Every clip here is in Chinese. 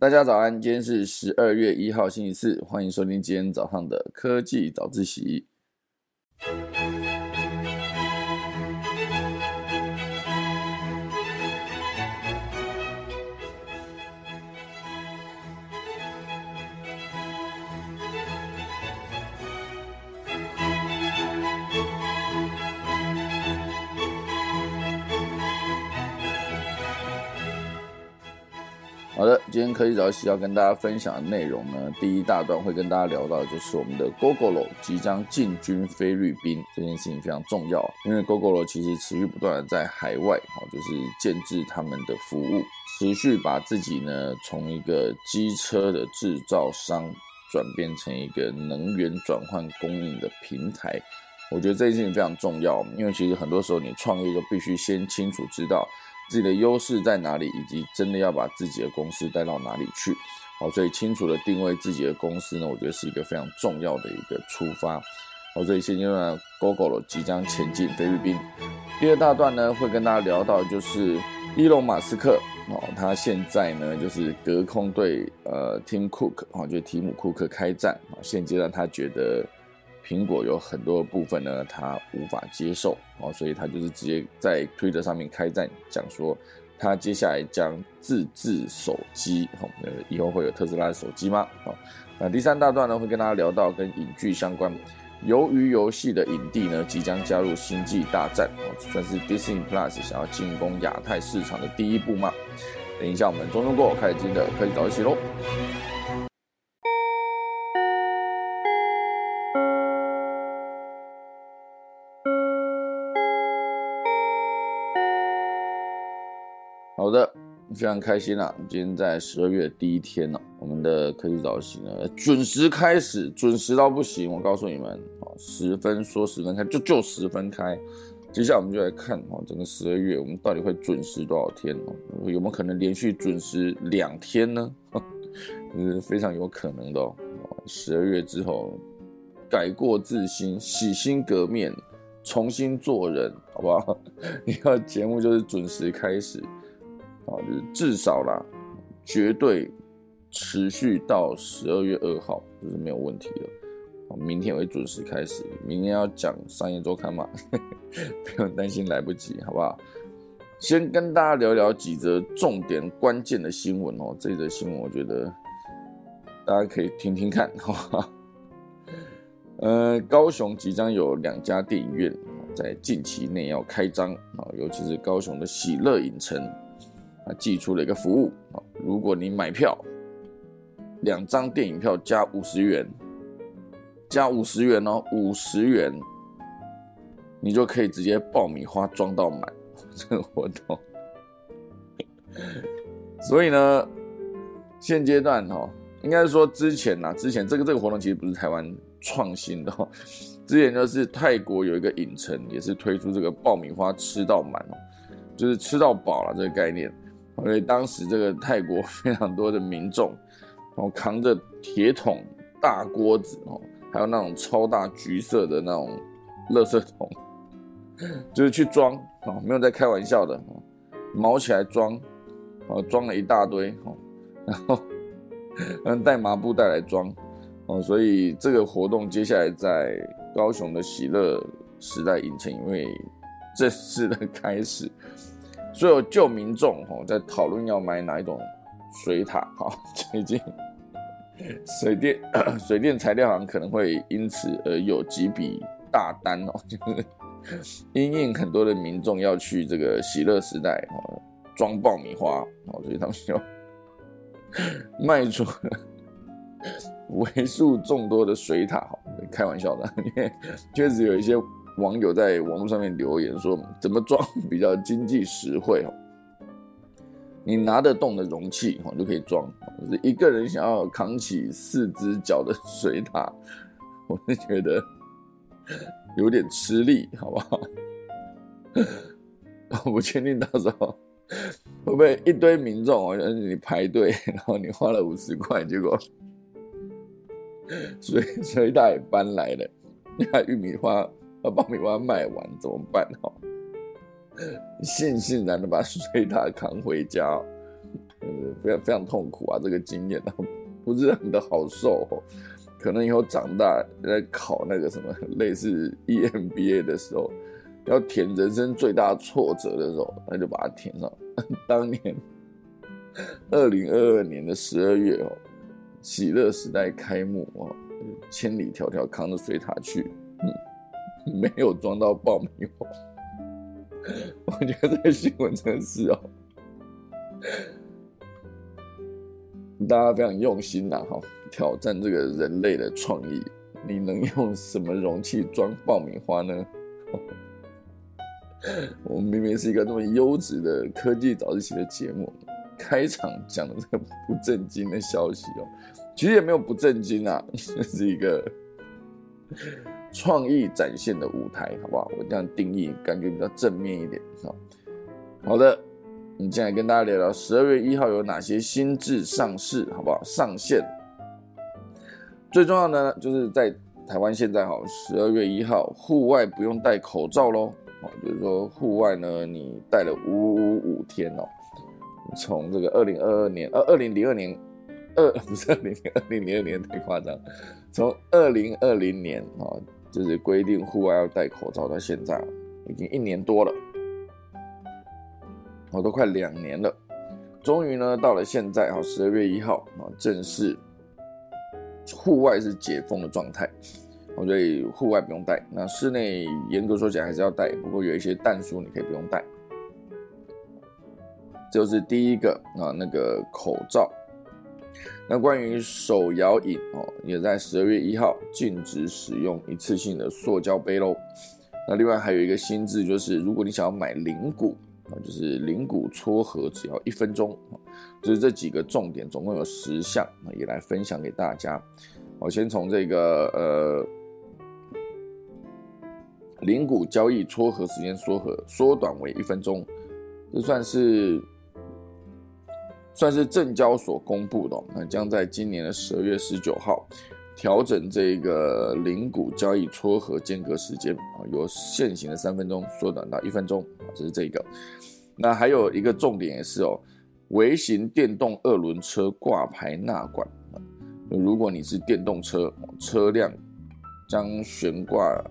大家早安，今天是十二月一号星期四，欢迎收听今天早上的科技早自习。好的，今天科技早起要跟大家分享的内容呢，第一大段会跟大家聊到，就是我们的 Google 即将进军菲律宾这件事情非常重要，因为 Google 其实持续不断的在海外，哦，就是建制他们的服务，持续把自己呢从一个机车的制造商转变成一个能源转换供应的平台。我觉得这件事情非常重要，因为其实很多时候你创业就必须先清楚知道。自己的优势在哪里，以及真的要把自己的公司带到哪里去？好，所以清楚的定位自己的公司呢，我觉得是一个非常重要的一个出发。好，所以现阶段 Google 即将前进菲律宾。第二大段呢，会跟大家聊到就是伊隆马斯克哦，他现在呢就是隔空对呃 Tim Cook 哦，就提姆库克开战啊。现阶段他觉得。苹果有很多部分呢，他无法接受哦，所以他就是直接在推特上面开战，讲说他接下来将自制手机，哦，以后会有特斯拉的手机吗？哦，那第三大段呢，会跟大家聊到跟影剧相关，鱿鱼游戏的影帝呢，即将加入星际大战，哦，算是 Disney Plus 想要进攻亚太市场的第一步吗？等一下我们中中过开始今的可以早一起喽。好的，非常开心啊！今天在十二月第一天呢，我们的科技早起呢准时开始，准时到不行。我告诉你们，哦，十分说十分开，就就十分开。接下来我们就来看哦，整个十二月我们到底会准时多少天哦？有没有可能连续准时两天呢？是非常有可能的哦。十二月之后，改过自新，洗心革面，重新做人，好不好？你看节目就是准时开始。啊，就是至少啦，绝对持续到十二月二号，就是没有问题了。明天会准时开始，明天要讲商业周刊嘛，不用担心来不及，好不好？先跟大家聊聊几则重点关键的新闻哦。这则新闻我觉得大家可以听听看，好好？呃，高雄即将有两家电影院在近期内要开张啊，尤其是高雄的喜乐影城。寄出了一个服务啊，如果你买票，两张电影票加五十元，加五十元哦，五十元，你就可以直接爆米花装到满 这个活动。所以呢，现阶段哈，应该说之前呐，之前这个这个活动其实不是台湾创新的，之前就是泰国有一个影城也是推出这个爆米花吃到满哦，就是吃到饱了这个概念。因为当时这个泰国 非常多的民众，然后扛着铁桶、大锅子哦，还有那种超大橘色的那种垃圾桶，就是去装哦，没有在开玩笑的，毛起来装，哦，装了一大堆哦，然后嗯带麻布袋来装哦，所以这个活动接下来在高雄的喜乐时代影城，因为正式的开始。所有旧民众哈在讨论要买哪一种水塔 哈，最近水电 水电材料行可能会因此而有几笔大单哦，就 是因应很多的民众要去这个喜乐时代哦装爆米花哦，所以他们就卖出 为数众多的水塔哈，开玩笑的，因为确实有一些。网友在网络上面留言说：“怎么装比较经济实惠哦？你拿得动的容器哦就可以装。一个人想要扛起四只脚的水塔，我是觉得有点吃力，好不好？我不确定到时候会不会一堆民众哦，你排队，然后你花了五十块，结果水水塔也搬来了，那玉米花。”爆米花卖完怎么办？哦，悻悻然的把水塔扛回家。非常非常痛苦啊，这个经验啊，不是很的好受哦。可能以后长大在考那个什么类似 EMBA 的时候，要填人生最大挫折的时候，那就把它填上。当年二零二二年的十二月哦，喜乐时代开幕哦，千里迢迢扛着水塔去，嗯，没有装到爆米花。我觉得这个新闻真的是哦。大家非常用心呐，哈，挑战这个人类的创意。你能用什么容器装爆米花呢？我们明明是一个这么优质的科技早自习的节目，开场讲的这个不正经的消息哦，其实也没有不正经啊，这 是一个创意展现的舞台，好不好？我这样定义，感觉比较正面一点，好，好的。我们进来跟大家聊聊十二月一号有哪些新制上市，好不好？上线最重要的呢，就是在台湾现在哈，十二月一号户外不用戴口罩喽。哦，就是说户外呢，你戴了五五五天哦。从这个二零二二年，呃，二零零二年，二不是二零二零零二年太夸张，从二零二零年啊，就是规定户外要戴口罩到现在，已经一年多了。我，都快两年了，终于呢到了现在哈，十二月一号啊，正式户外是解封的状态，所以户外不用戴。那室内严格说起来还是要戴，不过有一些淡书你可以不用戴。就是第一个啊，那个口罩。那关于手摇饮哦，也在十二月一号禁止使用一次性的塑胶杯喽。那另外还有一个新制，就是如果你想要买零股。啊，就是灵骨撮合只要一分钟，就是这几个重点，总共有十项，也来分享给大家。我先从这个呃，灵骨交易撮合时间缩合缩短为一分钟，这算是算是证交所公布的，那将在今年的十二月十九号。调整这个零股交易撮合间隔时间啊，由现行的三分钟缩短到一分钟啊，这是这个。那还有一个重点也是哦，微型电动二轮车挂牌纳管，如果你是电动车，车辆将悬挂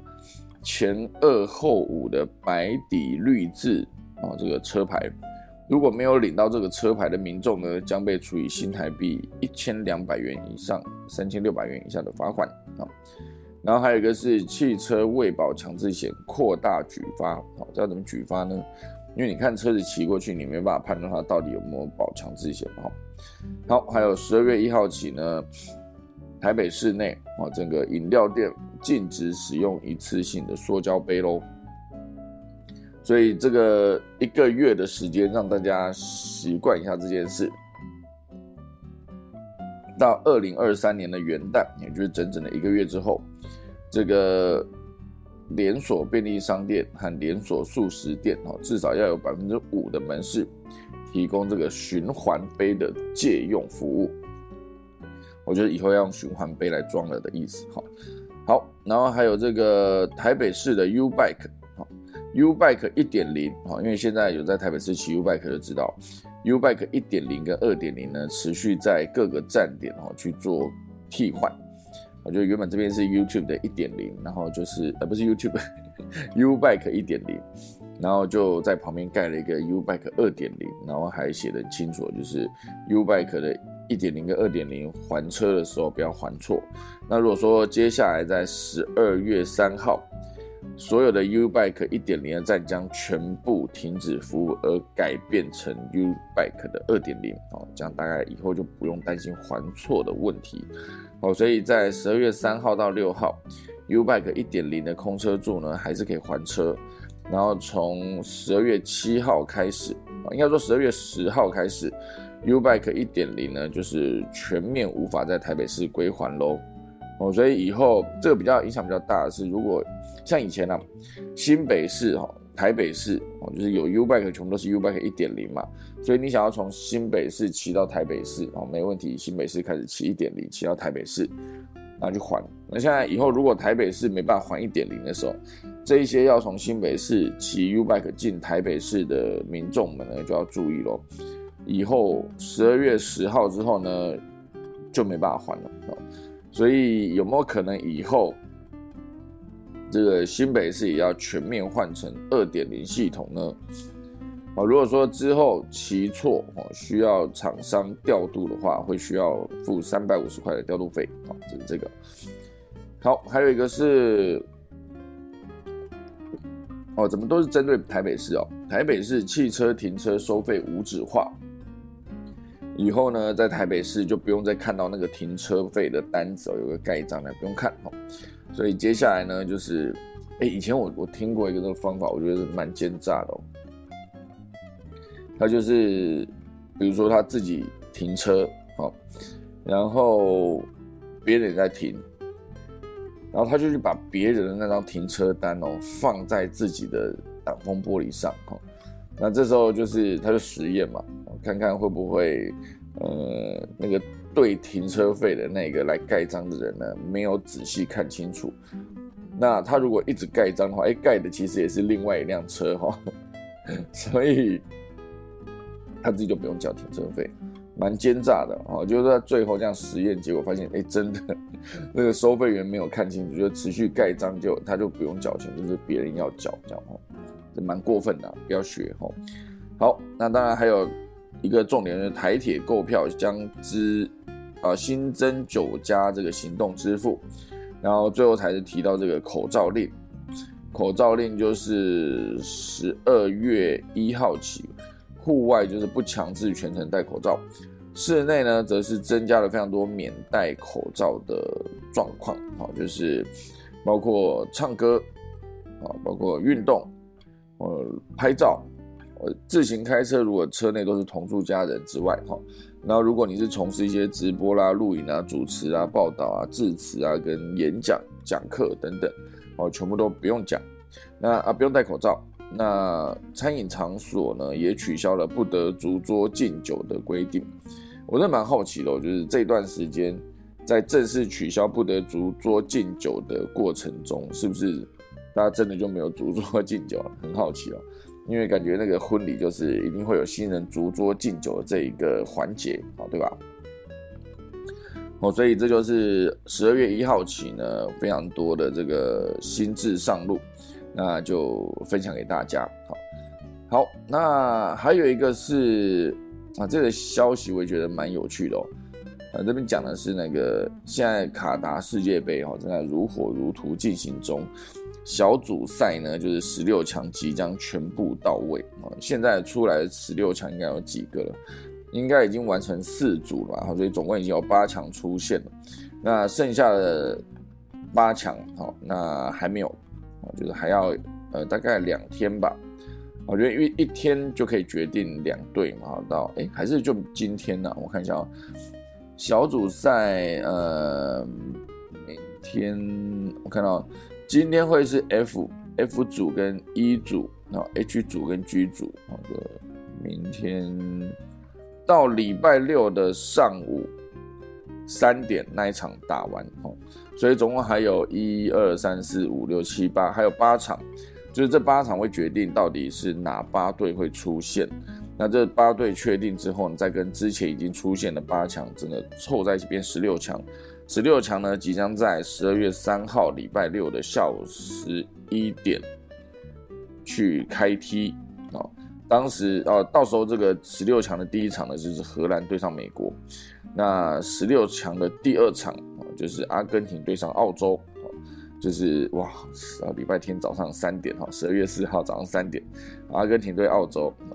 前二后五的白底绿字啊，这个车牌。如果没有领到这个车牌的民众呢，将被处以新台币一千两百元以上三千六百元以下的罚款啊。然后还有一个是汽车未保强制险扩大举发，好，这要怎么举发呢？因为你看车子骑过去，你没办法判断它到底有没有保强制险哈。好，还有十二月一号起呢，台北市内啊，整个饮料店禁止使用一次性的塑胶杯喽。所以这个一个月的时间，让大家习惯一下这件事。到二零二三年的元旦，也就是整整的一个月之后，这个连锁便利商店和连锁素食店，哦，至少要有百分之五的门市提供这个循环杯的借用服务。我觉得以后要用循环杯来装了的意思，哈。好，然后还有这个台北市的 U Bike。U Bike 一点零啊，因为现在有在台北市骑 U Bike 就知道，U Bike 一点零跟二点零呢，持续在各个站点哈去做替换。我觉得原本这边是 YouTube 的一点零，然后就是呃不是 YouTube，U Bike 一点零，然后就在旁边盖了一个 U Bike 二点零，然后还写的清楚，就是 U Bike 的一点零跟二点零还车的时候不要还错。那如果说接下来在十二月三号。所有的 U Bike 一点零的站将全部停止服务，而改变成 U Bike 的二点零哦，这样大概以后就不用担心还错的问题哦。所以在十二月三号到六号，U Bike 一点零的空车柱呢还是可以还车，然后从十二月七号开始啊，应该说十二月十号开始，U Bike 一点零呢就是全面无法在台北市归还喽哦。所以以后这个比较影响比较大的是如果。像以前呢，新北市哈、台北市哦，就是有 U bike 全部都是 U bike 一点零嘛，所以你想要从新北市骑到台北市哦，没问题，新北市开始骑一点零，骑到台北市，然后就还。那现在以后如果台北市没办法还一点零的时候，这一些要从新北市骑 U bike 进台北市的民众们呢，就要注意喽。以后十二月十号之后呢，就没办法还了。所以有没有可能以后这个新北市也要全面换成二点零系统呢？啊，如果说之后骑错哦，需要厂商调度的话，会需要付三百五十块的调度费啊，这是这个。好，还有一个是，哦，怎么都是针对台北市哦？台北市汽车停车收费无纸化，以后呢，在台北市就不用再看到那个停车费的单子哦，有个盖章的，不用看哦。所以接下来呢，就是，哎，以前我我听过一个这个方法，我觉得蛮奸诈的哦。他就是，比如说他自己停车，好，然后别人也在停，然后他就去把别人的那张停车单哦放在自己的挡风玻璃上，哈，那这时候就是他就实验嘛，看看会不会，呃，那个对停车费的那个来盖章的人呢没有仔细看清楚，那他如果一直盖章的话，哎，盖的其实也是另外一辆车，哈，所以。他自己就不用交停车费，蛮奸诈的哦。就是他最后这样实验，结果发现，哎，真的那个收费员没有看清楚，就持续盖章，就他就不用缴钱，就是别人要缴，这样哦，蛮过分的，不要学哦。好，那当然还有一个重点是台铁购票将支啊新增九家这个行动支付，然后最后才是提到这个口罩令，口罩令就是十二月一号起。户外就是不强制全程戴口罩，室内呢则是增加了非常多免戴口罩的状况，好，就是包括唱歌，啊，包括运动，呃，拍照，呃，自行开车，如果车内都是同住家人之外，哈，然后如果你是从事一些直播啦、录影啊、主持啊、报道啊、致辞啊、跟演讲、讲课等等，哦，全部都不用讲，那啊不用戴口罩。那餐饮场所呢，也取消了不得逐桌敬酒的规定。我真蛮好奇的，就是这段时间在正式取消不得逐桌敬酒的过程中，是不是大家真的就没有逐桌敬酒了？很好奇哦，因为感觉那个婚礼就是一定会有新人逐桌敬酒的这一个环节，好，对吧？哦，所以这就是十二月一号起呢，非常多的这个新制上路。那就分享给大家，好，好，那还有一个是啊，这个消息我也觉得蛮有趣的哦，啊，这边讲的是那个现在卡达世界杯哦正在如火如荼进行中，小组赛呢就是十六强即将全部到位啊，现在出来的十六强应该有几个了？应该已经完成四组了吧？所以总共已经有八强出现了，那剩下的八强好，那还没有。就是还要呃大概两天吧，我觉得因为一天就可以决定两队嘛，到哎还是就今天呢？我看一下啊，小组赛呃明天我看到今天会是 F F 组跟 E 组，然后 H 组跟 G 组，好的，明天到礼拜六的上午三点那一场打完哦。所以总共还有一二三四五六七八，还有八场，就是这八场会决定到底是哪八队会出现。那这八队确定之后，你再跟之前已经出现的八强真的凑在一起变十六强。十六强呢，即将在十二月三号礼拜六的下午十一点去开踢啊。当时啊，到时候这个十六强的第一场呢，就是荷兰对上美国。那十六强的第二场啊。就是阿根廷对上澳洲，就是哇，啊，礼拜天早上三点哈，十二月四号早上三点，阿根廷对澳洲啊，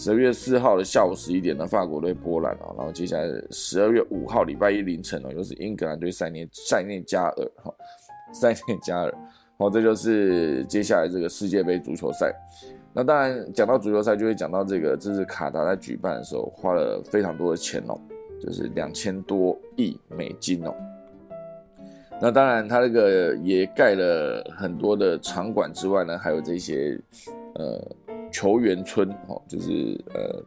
十二月四号的下午十一点呢，法国对波兰啊，然后接下来十二月五号礼拜一凌晨呢，又是英格兰对塞内塞内加尔哈，塞内加尔，好，这就是接下来这个世界杯足球赛。那当然讲到足球赛，就会讲到这个，这是卡达在举办的时候花了非常多的钱哦，就是两千多亿美金哦。那当然，他这个也盖了很多的场馆之外呢，还有这些呃球员村哈，就是呃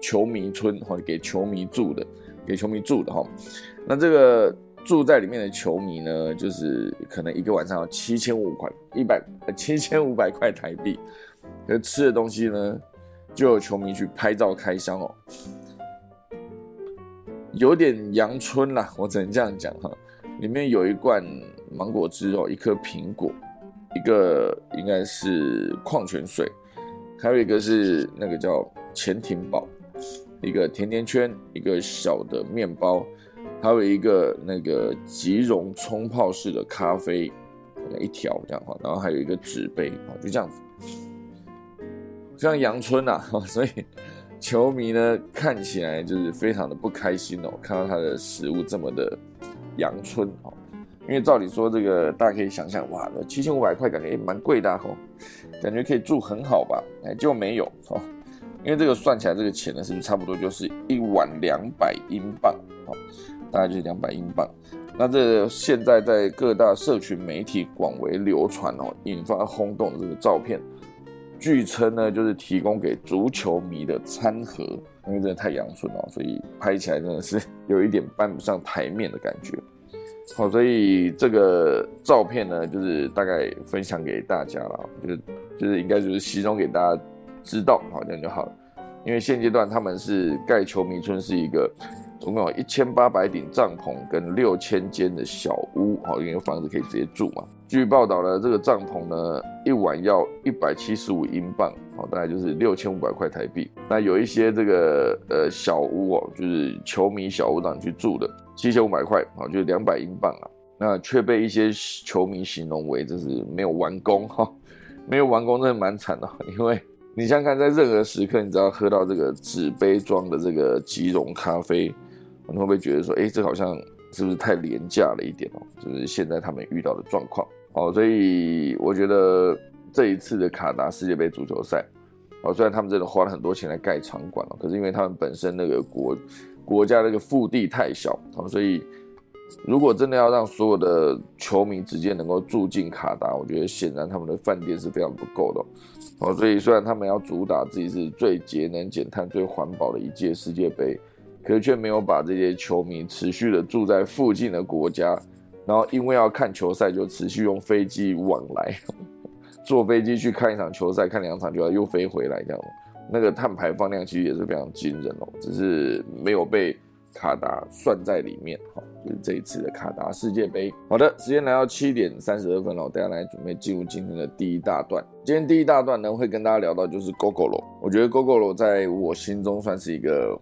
球迷村哈，给球迷住的，给球迷住的哈。那这个住在里面的球迷呢，就是可能一个晚上要七千五块一百七千五百块台币，可吃的东西呢，就有球迷去拍照开箱哦，有点阳春啦，我只能这样讲哈。里面有一罐芒果汁哦，一颗苹果，一个应该是矿泉水，还有一个是那个叫潜艇堡，一个甜甜圈，一个小的面包，还有一个那个即溶冲泡式的咖啡，一条这样哈，然后还有一个纸杯啊，就这样子，像阳春呐，所以球迷呢看起来就是非常的不开心哦，看到他的食物这么的。阳春哦，因为照理说这个大家可以想象，哇，七千五百块感觉也蛮贵的哦，感觉可以住很好吧？哎，就没有哦，因为这个算起来这个钱呢，是不是差不多就是一碗两百英镑哦？大概就是两百英镑。那这现在在各大社群媒体广为流传哦，引发轰动的这个照片，据称呢就是提供给足球迷的餐盒。因为真的太阳春了，所以拍起来真的是 有一点搬不上台面的感觉。好，所以这个照片呢，就是大概分享给大家了，就是就是应该就是形容给大家知道，好这样就好了。因为现阶段他们是盖球迷村是一个。总共有一千八百顶帐篷跟六千间的小屋，好，因为房子可以直接住嘛。据报道呢，这个帐篷呢，一晚要一百七十五英镑，好，大概就是六千五百块台币。那有一些这个呃小屋哦，就是球迷小屋让你去住的，七千五百块，哦，就是两百英镑啊。那却被一些球迷形容为这是没有完工哈，没有完工真的蛮惨的，因为你想想看，在任何时刻，你只要喝到这个纸杯装的这个即溶咖啡。你会不会觉得说，哎，这好像是不是太廉价了一点哦？就是现在他们遇到的状况哦，所以我觉得这一次的卡达世界杯足球赛，哦，虽然他们真的花了很多钱来盖场馆了，可是因为他们本身那个国国家那个腹地太小哦，所以如果真的要让所有的球迷直接能够住进卡达，我觉得显然他们的饭店是非常不够的哦。所以虽然他们要主打自己是最节能减碳、最环保的一届世界杯。可是却没有把这些球迷持续的住在附近的国家，然后因为要看球赛，就持续用飞机往来，坐飞机去看一场球赛，看两场就要又飞回来，这样那个碳排放量其实也是非常惊人哦，只是没有被卡达算在里面哈，就是这一次的卡达世界杯。好的，时间来到七点三十二分了，大家来准备进入今天的第一大段。今天第一大段呢，会跟大家聊到就是 GoGoLo，我觉得 GoGoLo 在我心中算是一个。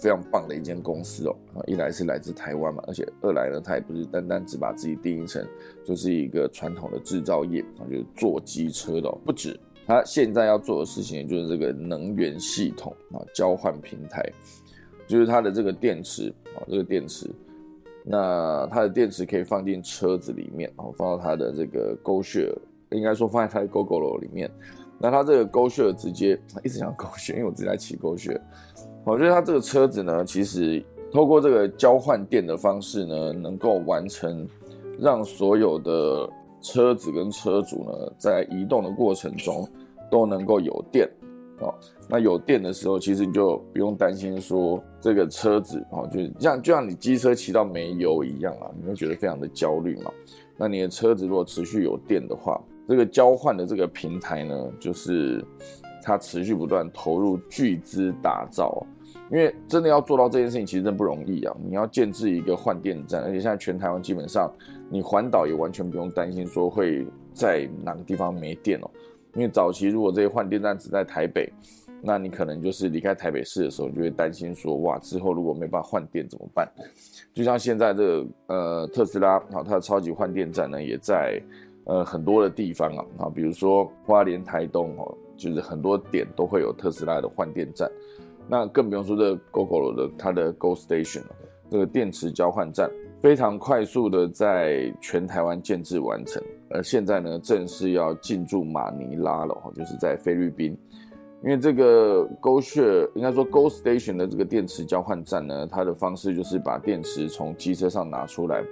非常棒的一间公司哦，啊，一来是来自台湾嘛，而且二来呢，它也不是单单只把自己定义成就是一个传统的制造业啊，就是做机车的，不止，它现在要做的事情就是这个能源系统啊，交换平台，就是它的这个电池啊，这个电池，那它的电池可以放进车子里面，然后放到它的这个 GoSure，应该说放在它的 GoGo 里面，那它这个勾穴直接 一直讲沟穴，因为我自己在骑勾穴。我觉得它这个车子呢，其实透过这个交换电的方式呢，能够完成让所有的车子跟车主呢，在移动的过程中都能够有电哦。那有电的时候，其实你就不用担心说这个车子哦，就像就像你机车骑到没油一样啊，你会觉得非常的焦虑嘛。那你的车子如果持续有电的话，这个交换的这个平台呢，就是它持续不断投入巨资打造。因为真的要做到这件事情，其实真不容易啊！你要建置一个换电站，而且现在全台湾基本上，你环岛也完全不用担心说会在哪个地方没电哦。因为早期如果这些换电站只在台北，那你可能就是离开台北市的时候，你就会担心说，哇，之后如果没办法换电怎么办？就像现在这个呃特斯拉，好，它的超级换电站呢，也在呃很多的地方啊，啊，比如说花莲、台东哦，就是很多点都会有特斯拉的换电站。那更不用说这 GoGo 的它的 Go Station 了，这个电池交换站非常快速的在全台湾建制完成，而现在呢正式要进驻马尼拉了哈，就是在菲律宾。因为这个 Go Share 应该说 Go Station 的这个电池交换站呢，它的方式就是把电池从机车上拿出来，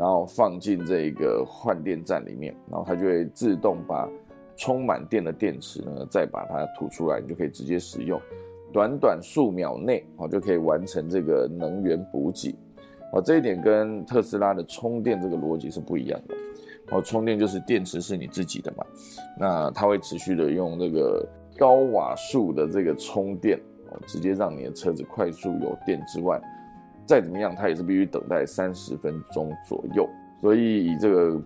然后放进这个换电站里面，然后它就会自动把充满电的电池呢再把它吐出来，你就可以直接使用。短短数秒内，哦就可以完成这个能源补给，哦这一点跟特斯拉的充电这个逻辑是不一样的，哦充电就是电池是你自己的嘛，那它会持续的用这个高瓦数的这个充电哦，直接让你的车子快速有电之外，再怎么样，它也是必须等待三十分钟左右。所以以这个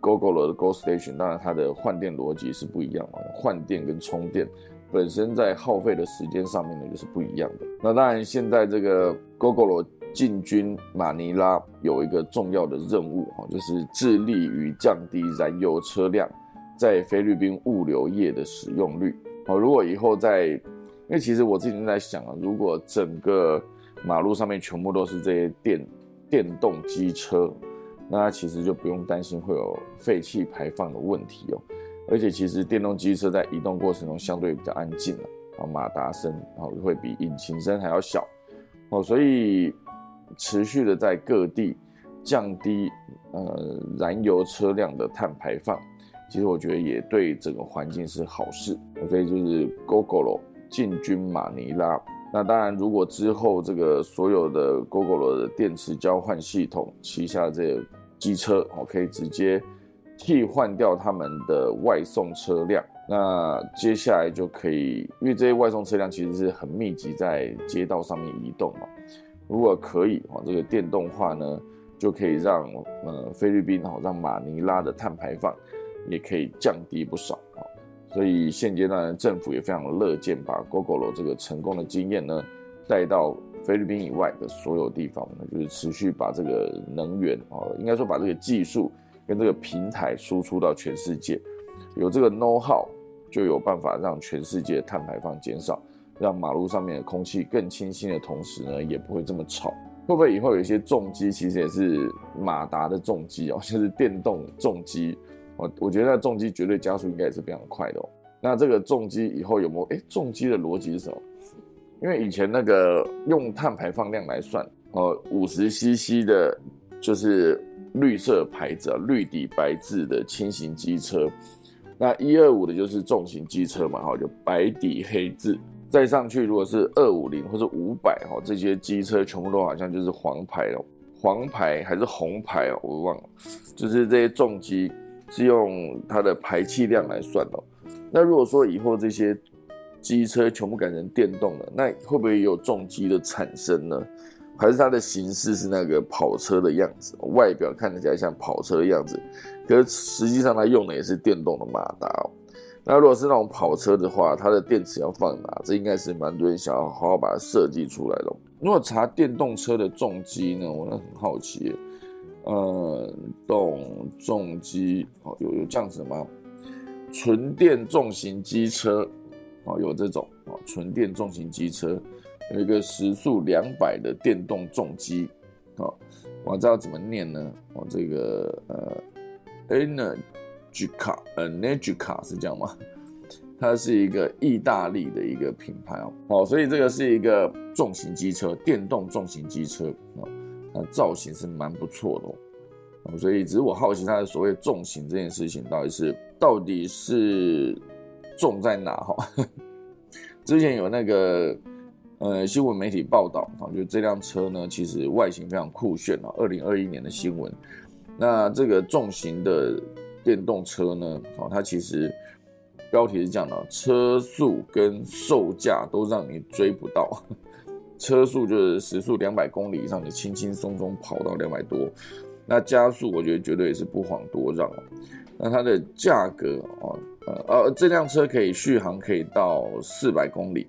GoGo 的 Go Station，当然它的换电逻辑是不一样嘛，换电跟充电本身在耗费的时间上面呢就是不一样的。那当然现在这个 GoGo 进军马尼拉有一个重要的任务哈，就是致力于降低燃油车辆在菲律宾物流业的使用率。好，如果以后在，因为其实我自己在想啊，如果整个马路上面全部都是这些电电动机车。那其实就不用担心会有废气排放的问题哦，而且其实电动机车在移动过程中相对比较安静了，啊，马达声然后会比引擎声还要小，哦，所以持续的在各地降低呃燃油车辆的碳排放，其实我觉得也对整个环境是好事，所以就是 GoGo 进军马尼拉。那当然，如果之后这个所有的 GoGo 的电池交换系统旗下这个机车哦，可以直接替换掉他们的外送车辆，那接下来就可以，因为这些外送车辆其实是很密集在街道上面移动嘛。如果可以哦，这个电动化呢，就可以让呃菲律宾哦，让马尼拉的碳排放也可以降低不少。所以现阶段政府也非常乐见把 GoGo 这个成功的经验呢带到菲律宾以外的所有地方，就是持续把这个能源啊，应该说把这个技术跟这个平台输出到全世界。有这个 know how，就有办法让全世界碳排放减少，让马路上面的空气更清新的同时呢，也不会这么吵。会不会以后有一些重机其实也是马达的重机哦，就是电动重机？我我觉得那重机绝对加速应该也是非常快的哦。那这个重机以后有没有？哎，重机的逻辑是什么？因为以前那个用碳排放量来算，哦，五十 CC 的，就是绿色牌子啊，绿底白字的轻型机车。那一二五的就是重型机车嘛，哈，就白底黑字。再上去如果是二五零或者五百哈，这些机车全部都好像就是黄牌哦，黄牌还是红牌哦，我忘了，就是这些重机。是用它的排气量来算哦。那如果说以后这些机车全部改成电动了，那会不会有重机的产生呢？还是它的形式是那个跑车的样子，外表看起来像跑车的样子，可是实际上它用的也是电动的马达哦。那如果是那种跑车的话，它的电池要放哪？这应该是蛮多人想要好好把它设计出来的。如果查电动车的重机呢，我很好奇。呃，动重机哦，有有这样子吗？纯电重型机车哦，有这种哦，纯电重型机车有一个时速两百的电动重机哦，我知道怎么念呢？哦，这个呃，Energica，Energica 是这样吗？它是一个意大利的一个品牌哦，哦，所以这个是一个重型机车，电动重型机车哦。那造型是蛮不错的哦，所以只是我好奇它的所谓重型这件事情到底是到底是重在哪哈？之前有那个呃新闻媒体报道啊，就这辆车呢其实外形非常酷炫啊，二零二一年的新闻。那这个重型的电动车呢，哦，它其实标题是这样的：车速跟售价都让你追不到。车速就是时速两百公里以上，你轻轻松松跑到两百多，那加速我觉得绝对也是不遑多让哦。那它的价格哦，呃呃，这辆车可以续航可以到四百公里，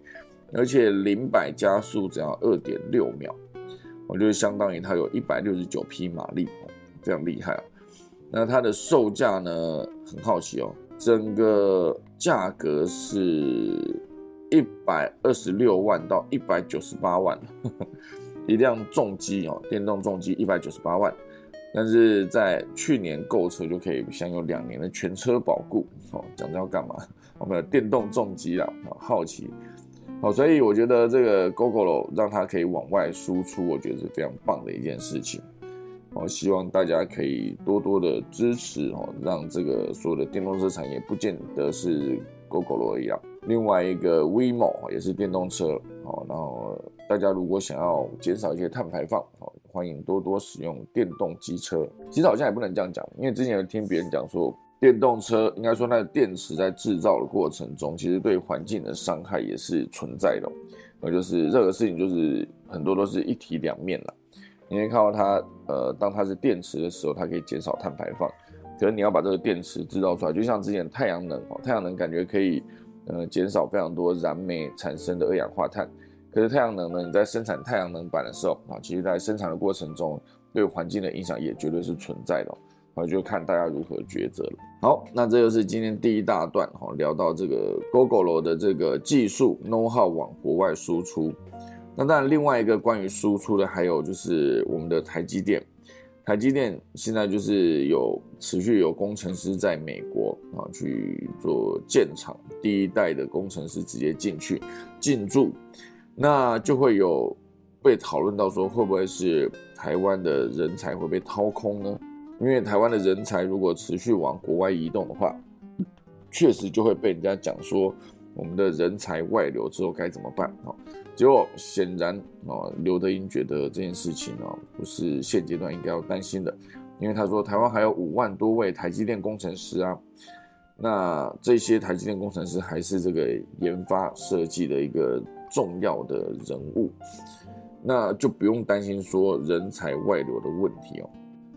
而且零百加速只要二点六秒，我觉得相当于它有一百六十九匹马力，非常厉害啊。那它的售价呢，很好奇哦，整个价格是。一百二十六万到一百九十八万，一辆重机哦，电动重机一百九十八万，但是在去年购车就可以享有两年的全车保固哦。讲这要干嘛？我们的电动重机啦，好奇，好，所以我觉得这个 GoGo 让它可以往外输出，我觉得是非常棒的一件事情。我希望大家可以多多的支持哦，让这个所有的电动车产业不见得是 GoGo 一样。另外一个 WeMo 也是电动车，哦，然后大家如果想要减少一些碳排放，哦，欢迎多多使用电动机车。其实好像也不能这样讲，因为之前有听别人讲说，电动车应该说，那个电池在制造的过程中，其实对环境的伤害也是存在的。那就是任何事情，就是很多都是一体两面了。你可以看到它，呃，当它是电池的时候，它可以减少碳排放。可是你要把这个电池制造出来，就像之前太阳能哦，太阳能感觉可以，呃，减少非常多燃煤产生的二氧化碳。可是太阳能呢，你在生产太阳能板的时候啊，其实在生产的过程中，对环境的影响也绝对是存在的。好，就看大家如何抉择了。好，那这就是今天第一大段哈，聊到这个 Google 的这个技术 know how 往国外输出。那当然，另外一个关于输出的，还有就是我们的台积电。台积电现在就是有持续有工程师在美国啊去做建厂，第一代的工程师直接进去进驻，那就会有被讨论到说，会不会是台湾的人才会被掏空呢？因为台湾的人才如果持续往国外移动的话，确实就会被人家讲说，我们的人才外流之后该怎么办啊？结果显然啊，刘德英觉得这件事情哦，不是现阶段应该要担心的，因为他说台湾还有五万多位台积电工程师啊，那这些台积电工程师还是这个研发设计的一个重要的人物，那就不用担心说人才外流的问题哦。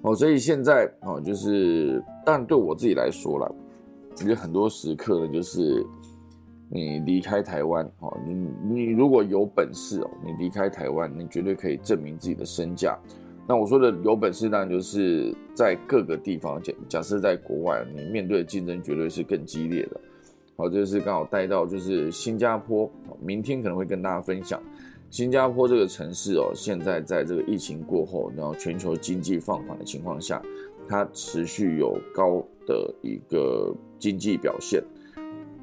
哦，所以现在哦，就是但对我自己来说了，我觉得很多时刻呢，就是你离开台湾哦，你你如果有本事哦，你离开台湾，你绝对可以证明自己的身价。那我说的有本事，当然就是在各个地方，假假设在国外，你面对的竞争绝对是更激烈的。好，这是刚好带到就是新加坡，明天可能会跟大家分享。新加坡这个城市哦，现在在这个疫情过后，然后全球经济放缓的情况下，它持续有高的一个经济表现，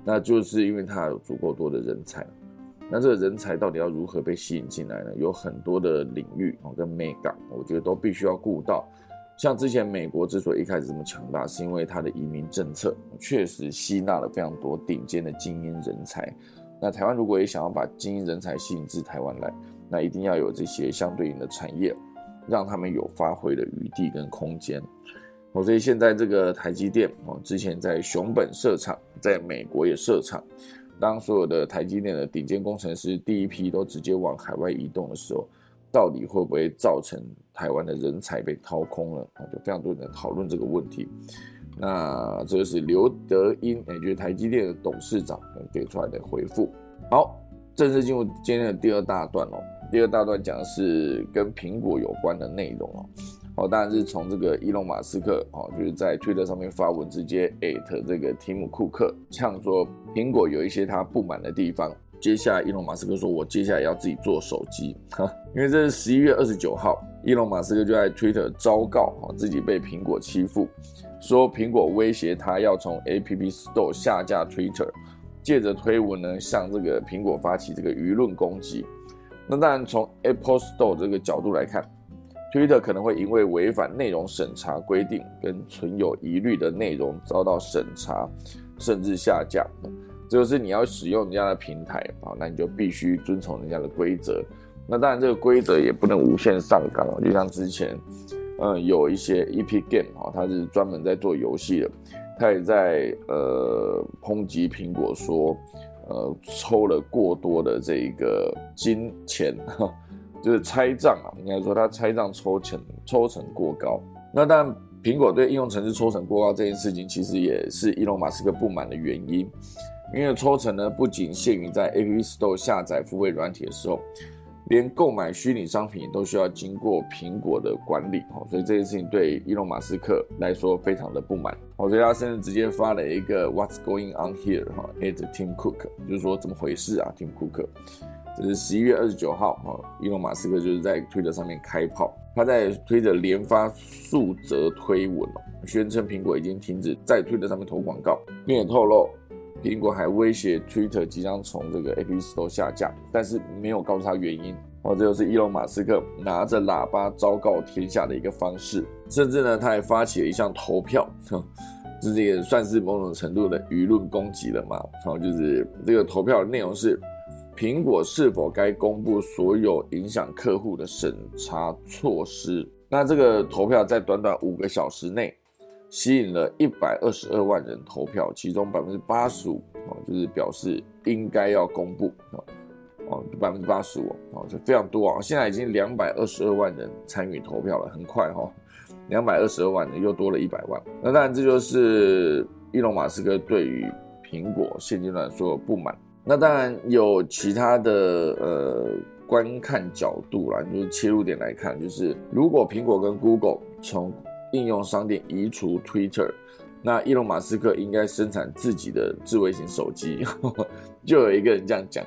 那就是因为它有足够多的人才。那这个人才到底要如何被吸引进来呢？有很多的领域哦，跟美港，我觉得都必须要顾到。像之前美国之所以一开始这么强大，是因为它的移民政策确实吸纳了非常多顶尖的精英人才。那台湾如果也想要把精英人才吸引至台湾来，那一定要有这些相对应的产业，让他们有发挥的余地跟空间。所以现在这个台积电哦，之前在熊本设厂，在美国也设厂。当所有的台积电的顶尖工程师第一批都直接往海外移动的时候，到底会不会造成台湾的人才被掏空了？啊，就非常多人讨论这个问题。那这个是刘德英，也就是台积电的董事长给出来的回复。好，正式进入今天的第二大段哦。第二大段讲的是跟苹果有关的内容哦。哦，当然是从这个伊隆马斯克哦，就是在推特上面发文，直接艾特这个提姆库克，呛说苹果有一些他不满的地方。接下来，伊隆马斯克说：“我接下来要自己做手机。”哈，因为这是十一月二十九号，伊隆马斯克就在推特昭告哈自己被苹果欺负。说苹果威胁他要从 App Store 下架 Twitter，借着推文呢向这个苹果发起这个舆论攻击。那当然从 Apple Store 这个角度来看，Twitter 可能会因为违反内容审查规定跟存有疑虑的内容遭到审查，甚至下架。这就是你要使用人家的平台啊，那你就必须遵从人家的规则。那当然这个规则也不能无限上纲，就像之前。嗯，有一些 EP Game 哈，他是专门在做游戏的，他也在呃抨击苹果说，呃抽了过多的这个金钱，就是拆账啊，应该说他拆账抽成抽成过高。那但，苹果对应用程式抽成过高这件事情，其实也是伊隆马斯克不满的原因，因为抽成呢不仅限于在 App Store 下载付费软体的时候。连购买虚拟商品都需要经过苹果的管理哦，所以这件事情对伊隆马斯克来说非常的不满哦，所以他甚至直接发了一个 What's going on here 哈，at Tim Cook，就是说怎么回事啊，Tim Cook，这是十一月二十九号哈，伊隆马斯克就是在推特上面开炮，他在推特连发数则推文哦，宣称苹果已经停止在推特上面投广告，并且透露。苹果还威胁推特即将从这个 App Store 下架，但是没有告诉他原因。哦，这就是伊隆马斯克拿着喇叭昭告天下的一个方式。甚至呢，他还发起了一项投票，这也算是某种程度的舆论攻击了嘛。好，就是这个投票的内容是：苹果是否该公布所有影响客户的审查措施？那这个投票在短短五个小时内。吸引了一百二十二万人投票，其中百分之八十五哦，就是表示应该要公布哦，哦，百分之八十五哦，就非常多啊！现在已经两百二十二万人参与投票了，很快哈，两百二十二万人又多了一百万。那当然，这就是伊隆马斯克对于苹果现阶段所有不满。那当然有其他的呃观看角度啦，就是切入点来看，就是如果苹果跟 Google 从应用商店移除 Twitter，那伊隆马斯克应该生产自己的智慧型手机。就有一个人这样讲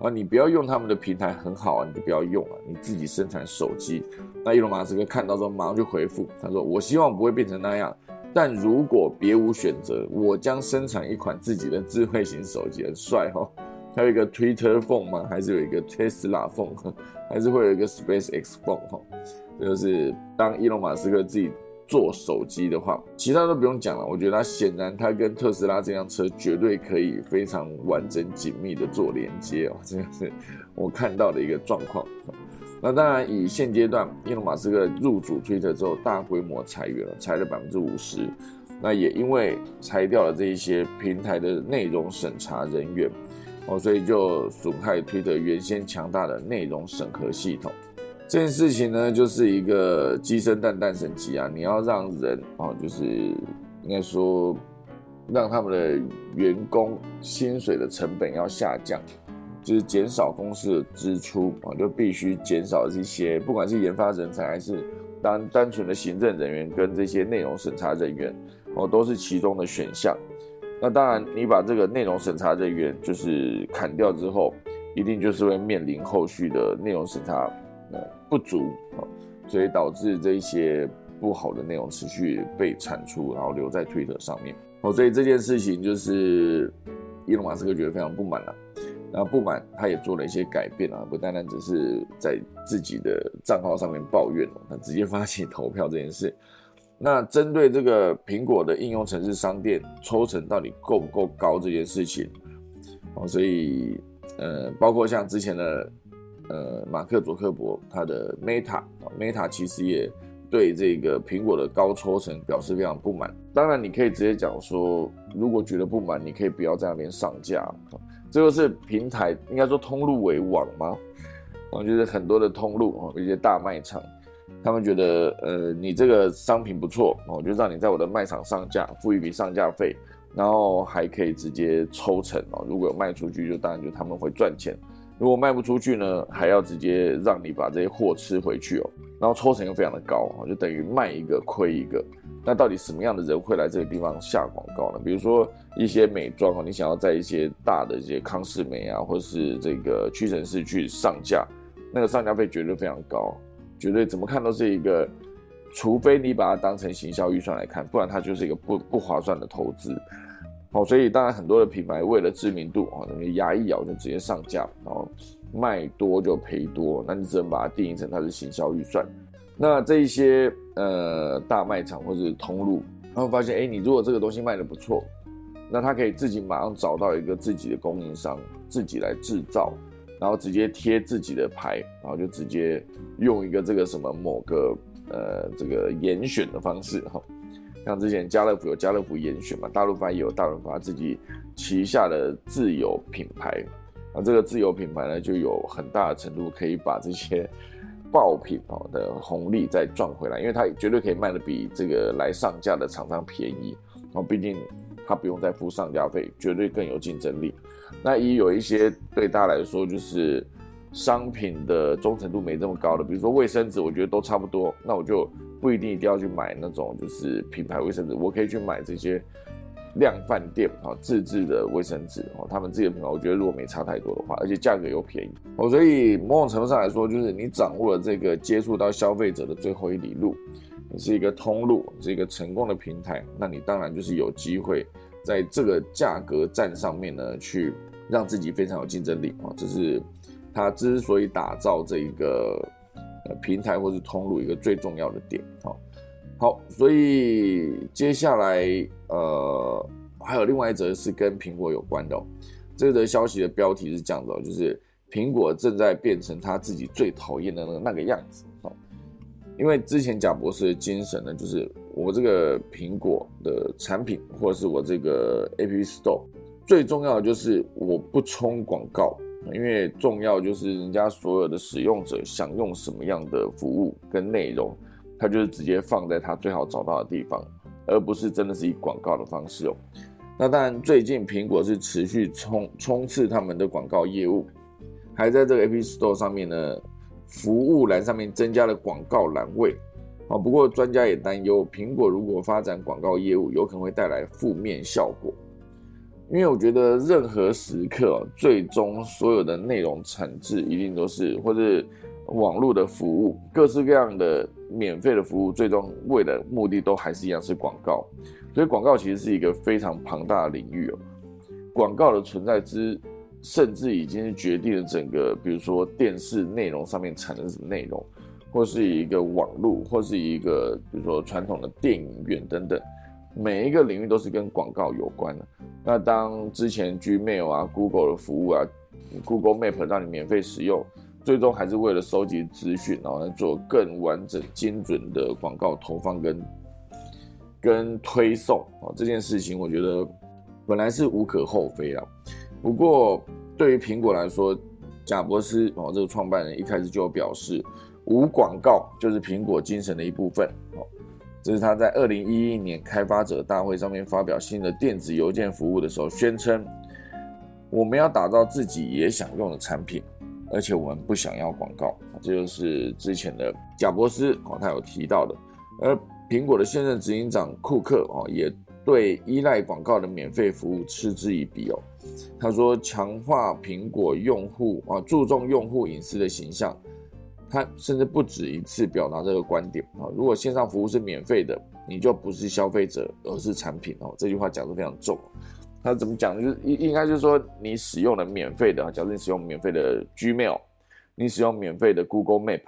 啊，你不要用他们的平台很好啊，你就不要用了，你自己生产手机。那伊隆马斯克看到之后马上就回复，他说：“我希望不会变成那样，但如果别无选择，我将生产一款自己的智慧型手机。”很帅哦，还有一个 Twitter phone 吗？还是有一个 Tesla phone？还是会有一个 Space X phone？哈，这就是当伊隆马斯克自己。做手机的话，其他都不用讲了。我觉得它显然，它跟特斯拉这辆车绝对可以非常完整紧密的做连接哦，这个是我看到的一个状况。那当然，以现阶段，伊隆马斯克入主推特之后，大规模裁员了，裁了百分之五十。那也因为裁掉了这一些平台的内容审查人员哦，所以就损害推特原先强大的内容审核系统。这件事情呢，就是一个鸡生蛋，蛋生鸡啊！你要让人啊，就是应该说，让他们的员工薪水的成本要下降，就是减少公司的支出啊，就必须减少这些，不管是研发人才还是单单纯的行政人员跟这些内容审查人员哦，都是其中的选项。那当然，你把这个内容审查人员就是砍掉之后，一定就是会面临后续的内容审查。不足啊，所以导致这一些不好的内容持续被产出，然后留在推特上面哦。所以这件事情就是伊隆马斯克觉得非常不满了。那不满，他也做了一些改变啊，不单单只是在自己的账号上面抱怨哦，他直接发起投票这件事。那针对这个苹果的应用城市商店抽成到底够不够高这件事情哦，所以呃，包括像之前的。呃，马克·佐克伯他的 Meta，Meta 其实也对这个苹果的高抽成表示非常不满。当然，你可以直接讲说，如果觉得不满，你可以不要在那边上架。这个是平台应该说通路为王吗？我觉得很多的通路哦，一些大卖场，他们觉得呃，你这个商品不错哦，就让你在我的卖场上架，付一笔上架费，然后还可以直接抽成哦。如果有卖出去，就当然就他们会赚钱。如果卖不出去呢，还要直接让你把这些货吃回去哦，然后抽成又非常的高，就等于卖一个亏一个。那到底什么样的人会来这个地方下广告呢？比如说一些美妆哦，你想要在一些大的一些康士美啊，或是这个屈臣氏去上架，那个上架费绝对非常高，绝对怎么看都是一个，除非你把它当成行销预算来看，不然它就是一个不不划算的投资。好，所以当然很多的品牌为了知名度啊，牙一咬就直接上架，然后卖多就赔多，那你只能把它定义成它是行销预算。那这一些呃大卖场或者通路，他们发现，哎，你如果这个东西卖的不错，那他可以自己马上找到一个自己的供应商，自己来制造，然后直接贴自己的牌，然后就直接用一个这个什么某个呃这个严选的方式哈。像之前家乐福有家乐福严选嘛，大润发也有大润发自己旗下的自有品牌，那这个自有品牌呢，就有很大的程度可以把这些爆品哦的红利再赚回来，因为它绝对可以卖的比这个来上架的厂商便宜，哦，毕竟它不用再付上架费，绝对更有竞争力。那也有一些对大家来说就是商品的忠诚度没这么高的，比如说卫生纸，我觉得都差不多，那我就。不一定一定要去买那种就是品牌卫生纸，我可以去买这些量贩店啊自制的卫生纸哦，他们自己的品牌，我觉得如果没差太多的话，而且价格又便宜哦，所以某种程度上来说，就是你掌握了这个接触到消费者的最后一里路，你是一个通路，是一个成功的平台，那你当然就是有机会在这个价格战上面呢，去让自己非常有竞争力啊，这是他之所以打造这一个呃。平台或是通路一个最重要的点，好，好，所以接下来呃还有另外一则是跟苹果有关的，这则消息的标题是这样的，就是苹果正在变成他自己最讨厌的那个那个样子，好，因为之前贾博士的精神呢，就是我这个苹果的产品，或者是我这个 App Store，最重要的就是我不充广告，因为重要就是人家所有的使用者想用什么样的服务跟内容，它就是直接放在它最好找到的地方，而不是真的是以广告的方式哦。那当然，最近苹果是持续冲冲刺他们的广告业务，还在这个 App Store 上面呢，服务栏上面增加了广告栏位。啊，不过专家也担忧，苹果如果发展广告业务，有可能会带来负面效果。因为我觉得任何时刻，最终所有的内容产制一定都是，或者网络的服务，各式各样的免费的服务，最终为的目的都还是一样是广告。所以广告其实是一个非常庞大的领域哦。广告的存在之，甚至已经决定了整个，比如说电视内容上面产生什么内容。或是一个网络，或是一个比如说传统的电影院等等，每一个领域都是跟广告有关的。那当之前 Gmail 啊、Google 的服务啊、Google Map 让你免费使用，最终还是为了收集资讯，然后来做更完整、精准的广告投放跟跟推送啊。这件事情我觉得本来是无可厚非啊。不过对于苹果来说，贾伯斯哦这个创办人一开始就表示。无广告就是苹果精神的一部分。哦，这是他在二零一一年开发者大会上面发表新的电子邮件服务的时候宣称：“我们要打造自己也想用的产品，而且我们不想要广告。”这就是之前的贾伯斯哦，他有提到的。而苹果的现任执行长库克哦，也对依赖广告的免费服务嗤之以鼻哦。他说：“强化苹果用户啊，注重用户隐私的形象。”他甚至不止一次表达这个观点啊！如果线上服务是免费的，你就不是消费者，而是产品哦。这句话讲的非常重。他怎么讲？就是应应该就是说，你使用了免费的，假如你使用免费的 Gmail，你使用免费的 Google Map，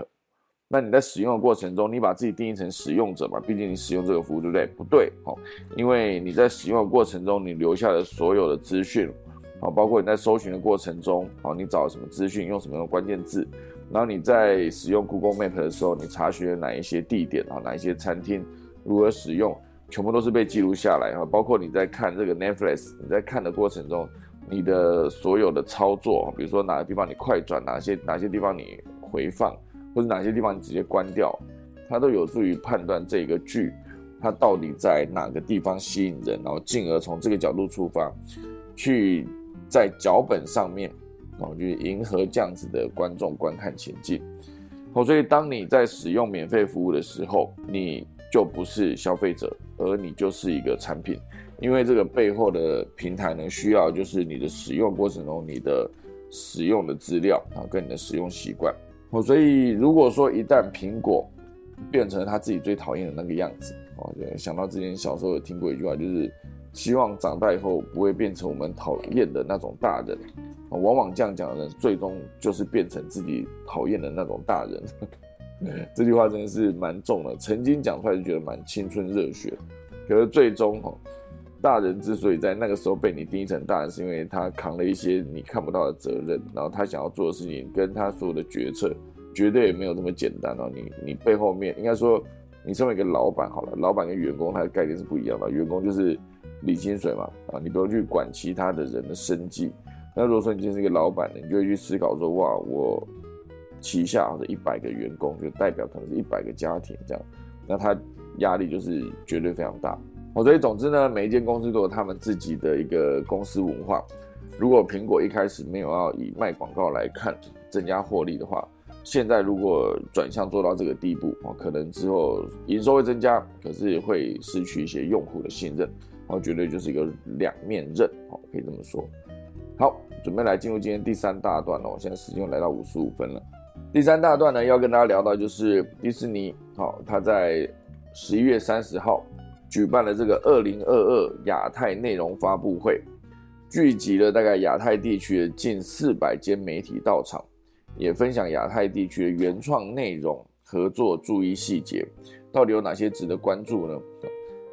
那你在使用的过程中，你把自己定义成使用者嘛？毕竟你使用这个服务，对不对？不对，哦，因为你在使用的过程中，你留下的所有的资讯，啊，包括你在搜寻的过程中，啊，你找什么资讯，用什么样的关键字。然后你在使用 Google Map 的时候，你查询哪一些地点啊，哪一些餐厅，如何使用，全部都是被记录下来啊。包括你在看这个 Netflix，你在看的过程中，你的所有的操作，比如说哪个地方你快转，哪些哪些地方你回放，或者哪些地方你直接关掉，它都有助于判断这个剧它到底在哪个地方吸引人，然后进而从这个角度出发，去在脚本上面。哦，去迎合这样子的观众观看情境。哦，所以当你在使用免费服务的时候，你就不是消费者，而你就是一个产品。因为这个背后的平台呢，需要就是你的使用过程中你的使用的资料啊，跟你的使用习惯。哦，所以如果说一旦苹果变成他自己最讨厌的那个样子，哦，就想到之前小时候有听过一句话，就是希望长大以后不会变成我们讨厌的那种大人。往往这样讲的人，最终就是变成自己讨厌的那种大人。这句话真的是蛮重的，曾经讲出来就觉得蛮青春热血，可是最终哈，大人之所以在那个时候被你定义成大人，是因为他扛了一些你看不到的责任，然后他想要做的事情跟他所有的决策，绝对也没有那么简单哦。你你背后面应该说，你身为一个老板好了，老板跟员工他的概念是不一样的，员工就是领薪水嘛，啊，你不用去管其他的人的生计。那如果说你今天是一个老板呢，你就会去思考说，哇，我旗下的一百个员工，就代表可能是一百个家庭这样，那他压力就是绝对非常大。哦，所以总之呢，每一间公司都有他们自己的一个公司文化。如果苹果一开始没有要以卖广告来看增加获利的话，现在如果转向做到这个地步，哦，可能之后营收会增加，可是会失去一些用户的信任，哦，绝对就是一个两面刃，哦，可以这么说。好，准备来进入今天第三大段了。我现在时间来到五十五分了。第三大段呢，要跟大家聊到就是迪士尼，好，他在十一月三十号举办了这个二零二二亚太内容发布会，聚集了大概亚太地区的近四百间媒体到场，也分享亚太地区的原创内容合作注意细节，到底有哪些值得关注呢？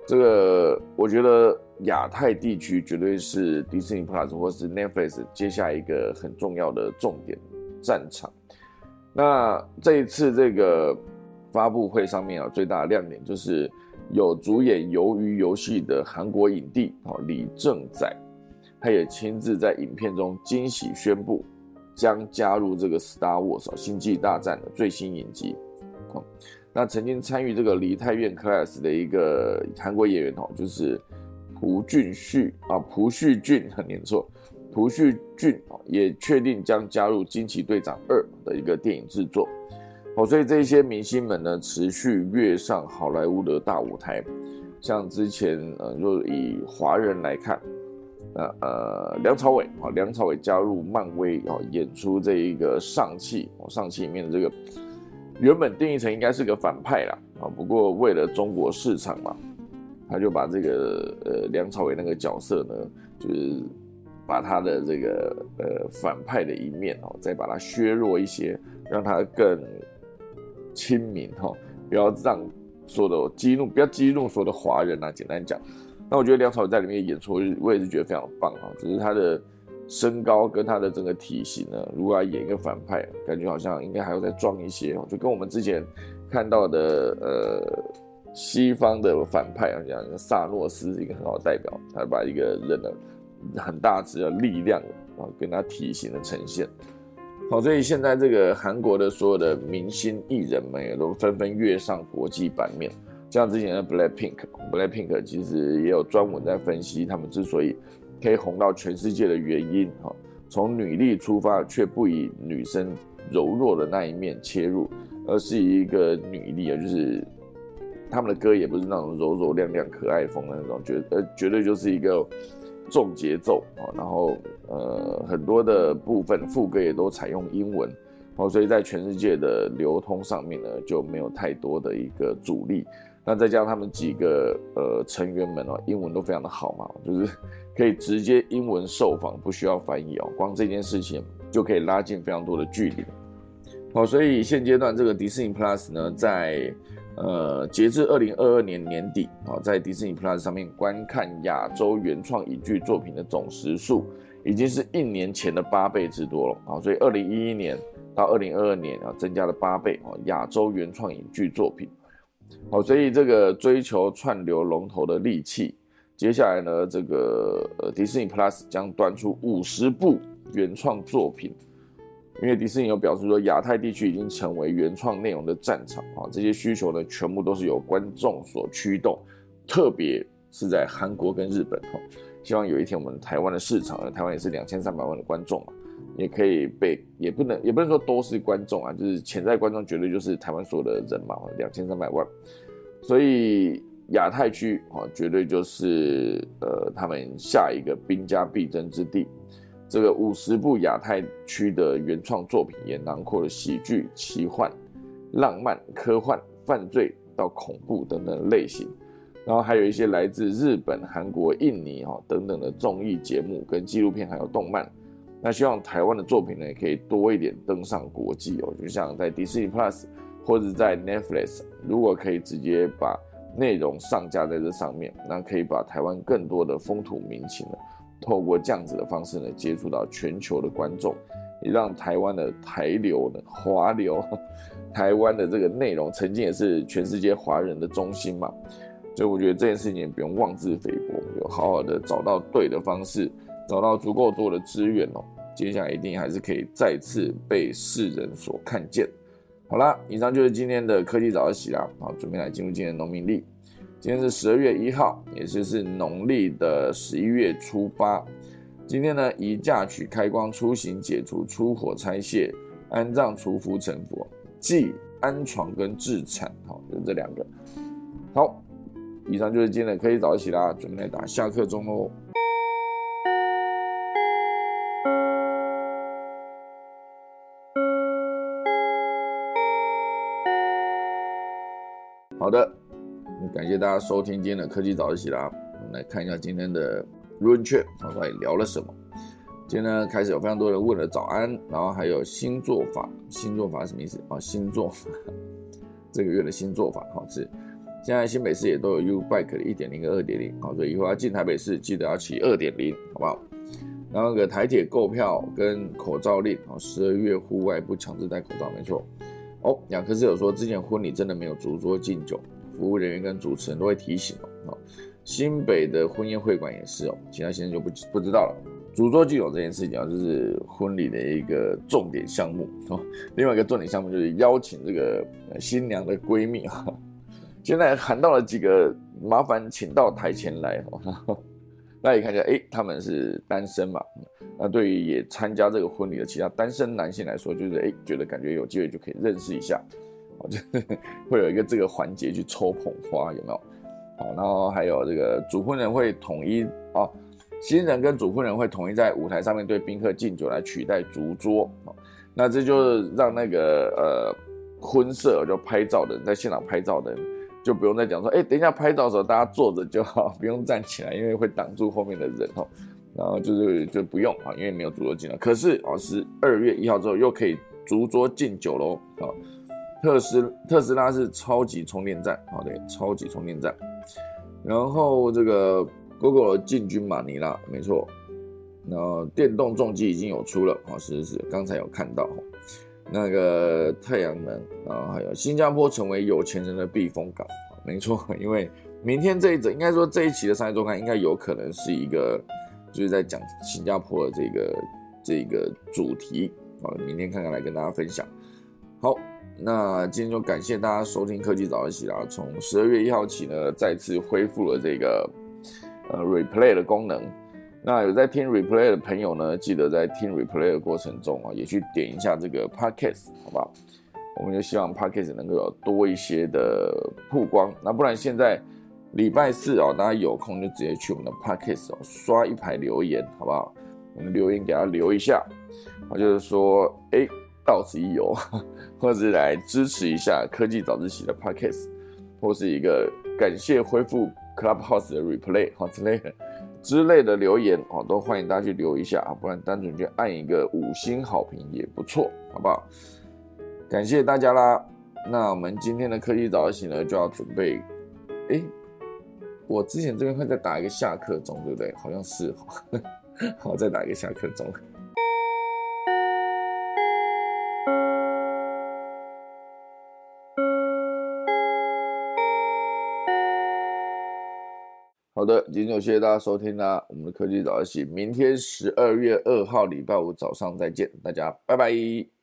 这个我觉得。亚太地区绝对是迪士尼 Plus 或是 Netflix 接下一个很重要的重点战场。那这一次这个发布会上面啊，最大的亮点就是有主演《鱿鱼游戏》的韩国影帝哦李正宰，他也亲自在影片中惊喜宣布将加入这个《Star Wars》星际大战的最新影集。那曾经参与这个《梨泰院 Class》的一个韩国演员哦，就是朴俊旭啊，朴旭俊，很念错。朴旭俊也确定将加入《惊奇队长二》的一个电影制作，哦，所以这些明星们呢，持续跃上好莱坞的大舞台。像之前，呃，若以华人来看，呃呃，梁朝伟啊，梁朝伟加入漫威啊，演出这一个上汽哦，上汽里面的这个原本定义成应该是个反派啦啊，不过为了中国市场嘛，他就把这个呃梁朝伟那个角色呢，就是。把他的这个呃反派的一面哦，再把它削弱一些，让他更亲民哈，不要让所有的激怒，不要激怒所有的华人啊。简单讲，那我觉得梁朝伟在里面演出，我也是觉得非常棒啊。只是他的身高跟他的整个体型呢，如果要演一个反派，感觉好像应该还要再壮一些哦。就跟我们之前看到的呃西方的反派啊，像萨诺斯是一个很好的代表，他把一个人的。很大只的力量啊，跟他体型的呈现，好，所以现在这个韩国的所有的明星艺人们也都纷纷跃上国际版面。像之前的 Black Pink，Black Pink 其实也有专门在分析他们之所以可以红到全世界的原因。哈，从女力出发，却不以女生柔弱的那一面切入，而是以一个女力啊，就是他们的歌也不是那种柔柔亮亮、可爱风的那种，绝呃绝对就是一个。重节奏啊，然后呃很多的部分副歌也都采用英文，哦，所以在全世界的流通上面呢就没有太多的一个阻力。那再加上他们几个呃成员们哦，英文都非常的好嘛，就是可以直接英文受访，不需要翻译哦，光这件事情就可以拉近非常多的距离。好，所以现阶段这个迪士尼 Plus 呢，在呃，截至二零二二年年底啊，在迪士尼 Plus 上面观看亚洲原创影剧作品的总时数，已经是一年前的八倍之多了啊！所以二零一一年到二零二二年啊，增加了八倍啊！亚洲原创影剧作品，好，所以这个追求串流龙头的利器，接下来呢，这个呃迪士尼 Plus 将端出五十部原创作品。因为迪士尼有表示说，亚太地区已经成为原创内容的战场啊，这些需求呢，全部都是由观众所驱动，特别是在韩国跟日本哈。希望有一天我们台湾的市场，台湾也是两千三百万的观众嘛，也可以被，也不能，也不能说都是观众啊，就是潜在观众绝对就是台湾所有的人嘛，两千三百万，所以亚太区啊，绝对就是呃他们下一个兵家必争之地。这个五十部亚太区的原创作品也囊括了喜剧、奇幻、浪漫、科幻、犯罪到恐怖等等类型，然后还有一些来自日本、韩国、印尼哈等等的综艺节目跟纪录片，还有动漫。那希望台湾的作品呢，也可以多一点登上国际哦，就像在迪士尼 Plus 或者在 Netflix，如果可以直接把内容上架在这上面，那可以把台湾更多的风土民情呢。透过这样子的方式呢，接触到全球的观众，也让台湾的台流呢、华流，台湾的这个内容曾经也是全世界华人的中心嘛。所以我觉得这件事情也不用妄自菲薄，有好好的找到对的方式，找到足够多的资源哦，接下来一定还是可以再次被世人所看见。好啦，以上就是今天的科技早起啦，好，准备来进入今天的农民历。今天是十二月一号，也就是农历的十一月初八。今天呢，宜嫁娶、开光、出行、解除、出火、拆卸、安葬、除福、成佛、祭安床跟置产，好，就这两个。好，以上就是今天的科技早起啦，准备来打下课钟喽。好的。感谢大家收听今天的科技早起啦！我们来看一下今天的 Run Trip，到底聊了什么？今天呢，开始有非常多人问了早安，然后还有新做法。新做法什么意思啊？新做法，这个月的新做法，好是现在新北市也都有 U Bike 的一点零跟二点零，好，所以以后要进台北市，记得要骑二点零，好不好？然后个台铁购票跟口罩令，好，十二月户外不强制戴口罩，没错。哦，雅克斯有说之前婚礼真的没有烛桌敬酒，服务人员跟主持人都会提醒哦。哦新北的婚宴会馆也是哦，其他先生就不不知道了。烛桌敬酒这件事情啊，就是婚礼的一个重点项目哦。另外一个重点项目就是邀请这个新娘的闺蜜哈，现在喊到了几个，麻烦请到台前来哦。大家看一下，哎，他们是单身嘛？那对于也参加这个婚礼的其他单身男性来说，就是哎，觉得感觉有机会就可以认识一下，哦，就会有一个这个环节去抽捧花，有没有？好，然后还有这个主婚人会统一哦，新人跟主婚人会统一在舞台上面对宾客敬酒来取代烛桌，哦那这就是让那个呃婚摄就拍照的人在现场拍照的人。就不用再讲说，哎，等一下拍照的时候大家坐着就好，不用站起来，因为会挡住后面的人哦。然后就是就不用啊，因为没有足桌敬了。可是哦，十二月一号之后又可以足桌敬酒喽啊！特斯特斯拉是超级充电站，好的，超级充电站。然后这个 Google 进军马尼拉，没错。那电动重机已经有出了啊，是是是，刚才有看到。那个太阳能啊，还有新加坡成为有钱人的避风港，没错，因为明天这一则应该说这一期的商业周刊应该有可能是一个，就是在讲新加坡的这个这个主题啊，明天看看来跟大家分享。好，那今天就感谢大家收听科技早一起啦，从十二月一号起呢，再次恢复了这个呃 replay 的功能。那有在听 replay 的朋友呢，记得在听 replay 的过程中啊，也去点一下这个 podcast，好不好？我们就希望 podcast 能够有多一些的曝光。那不然现在礼拜四哦，大家有空就直接去我们的 podcast 哦，刷一排留言，好不好？我们留言给他留一下，啊，就是说，哎，到此一游，或者是来支持一下科技早自习的 podcast，或是一个感谢恢复 Clubhouse 的 replay 好之类的。之类的留言哦，都欢迎大家去留一下啊，不然单纯就按一个五星好评也不错，好不好？感谢大家啦。那我们今天的科技早起呢，就要准备，哎，我之前这边会再打一个下课钟，对不对？好像是，好，再打一个下课钟。好的，今天就谢谢大家收听啦，我们的科技早起，明天十二月二号礼拜五早上再见，大家拜拜。